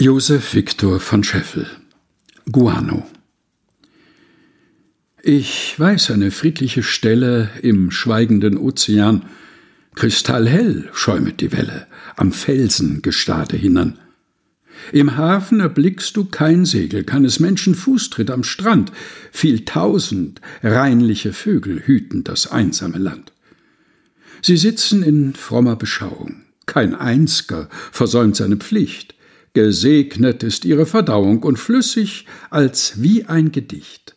Josef Viktor von Scheffel Guano Ich weiß eine friedliche Stelle im schweigenden Ozean, kristallhell schäumet die Welle am Felsengestade hinan. Im Hafen erblickst du kein Segel, keines Menschen Fußtritt am Strand, viel tausend reinliche Vögel hüten das einsame Land. Sie sitzen in frommer Beschauung, kein Einzger versäumt seine Pflicht, Gesegnet ist ihre Verdauung und flüssig als wie ein Gedicht.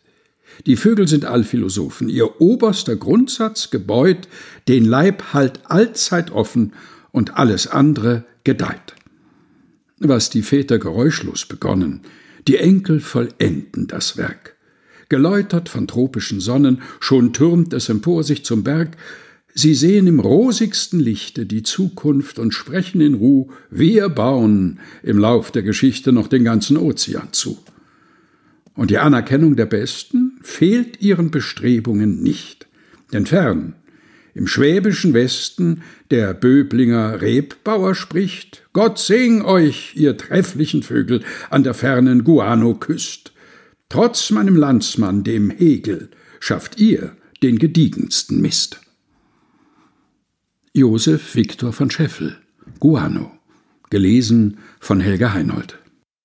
Die Vögel sind Allphilosophen, ihr oberster Grundsatz gebeut, den Leib halt allzeit offen und alles andere gedeiht. Was die Väter geräuschlos begonnen, die Enkel vollenden das Werk. Geläutert von tropischen Sonnen, schon türmt es empor sich zum Berg, Sie sehen im rosigsten Lichte die Zukunft und sprechen in Ruh, wir bauen im Lauf der Geschichte noch den ganzen Ozean zu. Und die Anerkennung der Besten fehlt ihren Bestrebungen nicht. Denn fern, im schwäbischen Westen, der Böblinger Rebbauer spricht, Gott sing euch, ihr trefflichen Vögel, an der fernen Guano-Küst. Trotz meinem Landsmann, dem Hegel, schafft ihr den gediegensten Mist. Josef Viktor von Scheffel, Guano. Gelesen von Helga Heinold.